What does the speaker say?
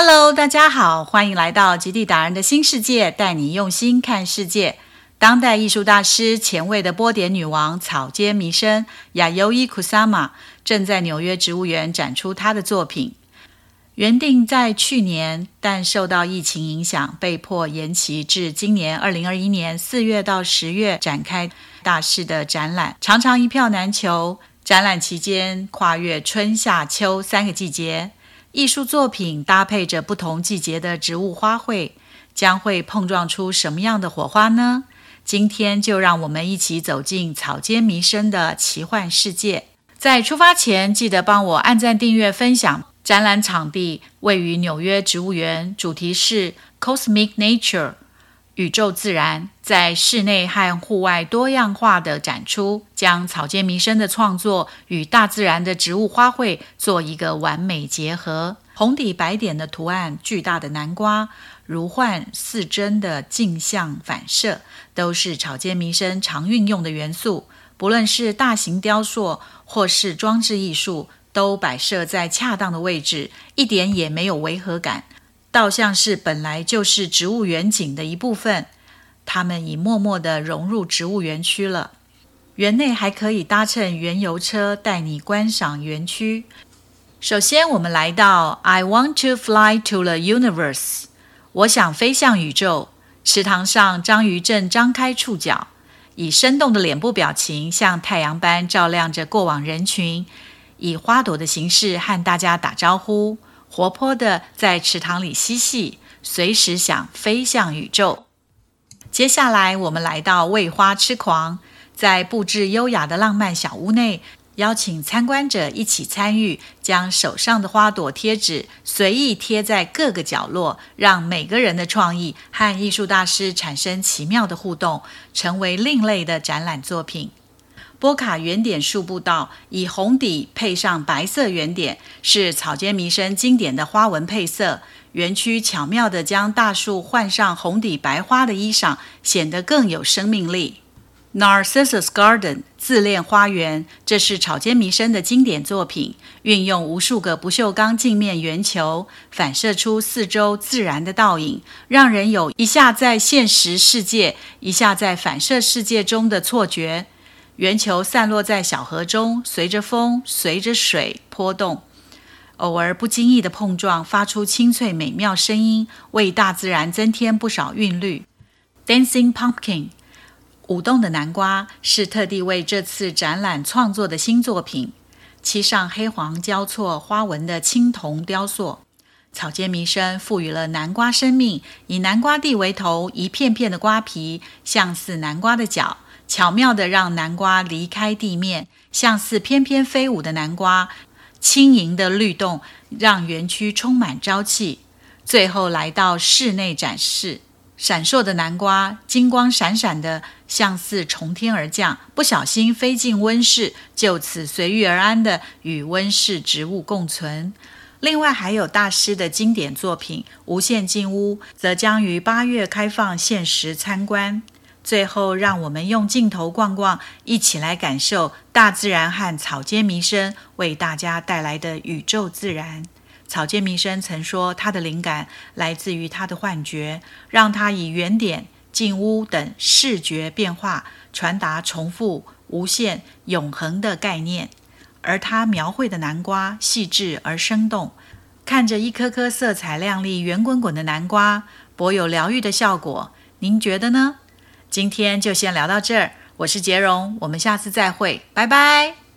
Hello，大家好，欢迎来到极地达人的新世界，带你用心看世界。当代艺术大师、前卫的波点女王草间弥生亚尤伊库萨玛正在纽约植物园展出她的作品。原定在去年，但受到疫情影响，被迫延期至今年二零二一年四月到十月展开大师的展览，常常一票难求。展览期间跨越春夏秋三个季节，艺术作品搭配着不同季节的植物花卉，将会碰撞出什么样的火花呢？今天就让我们一起走进草间弥生的奇幻世界。在出发前，记得帮我按赞、订阅、分享。展览场地位于纽约植物园，主题是 Cosmic Nature，宇宙自然，在室内和户外多样化的展出，将草间弥生的创作与大自然的植物花卉做一个完美结合。红底白点的图案，巨大的南瓜，如幻似真的镜像反射，都是草间弥生常运用的元素。不论是大型雕塑或是装置艺术。都摆设在恰当的位置，一点也没有违和感，倒像是本来就是植物园景的一部分。它们已默默地融入植物园区了。园内还可以搭乘园游车带你观赏园区。首先，我们来到 I want to fly to the universe，我想飞向宇宙。池塘上，章鱼正张开触角，以生动的脸部表情，像太阳般照亮着过往人群。以花朵的形式和大家打招呼，活泼的在池塘里嬉戏，随时想飞向宇宙。接下来，我们来到为花痴狂，在布置优雅的浪漫小屋内，邀请参观者一起参与，将手上的花朵贴纸随意贴在各个角落，让每个人的创意和艺术大师产生奇妙的互动，成为另类的展览作品。波卡圆点树步道以红底配上白色圆点，是草间弥生经典的花纹配色。园区巧妙地将大树换上红底白花的衣裳，显得更有生命力。Narcissus Garden 自恋花园，这是草间弥生的经典作品，运用无数个不锈钢镜面圆球，反射出四周自然的倒影，让人有一下在现实世界，一下在反射世界中的错觉。圆球散落在小河中，随着风，随着水波动，偶尔不经意的碰撞，发出清脆美妙声音，为大自然增添不少韵律。Dancing Pumpkin，舞动的南瓜是特地为这次展览创作的新作品，漆上黑黄交错花纹的青铜雕塑。草间弥生赋予了南瓜生命，以南瓜蒂为头，一片片的瓜皮像似南瓜的脚。巧妙地让南瓜离开地面，像似翩翩飞舞的南瓜，轻盈的律动让园区充满朝气。最后来到室内展示，闪烁的南瓜，金光闪闪的，像似从天而降，不小心飞进温室，就此随遇而安的与温室植物共存。另外还有大师的经典作品《无限进屋》，则将于八月开放限时参观。最后，让我们用镜头逛逛，一起来感受大自然和草间弥生为大家带来的宇宙自然。草间弥生曾说，他的灵感来自于他的幻觉，让他以圆点、静屋等视觉变化传达重复、无限、永恒的概念。而他描绘的南瓜细致而生动，看着一颗颗色彩亮丽、圆滚滚的南瓜，颇有疗愈的效果。您觉得呢？今天就先聊到这儿，我是杰荣，我们下次再会，拜拜。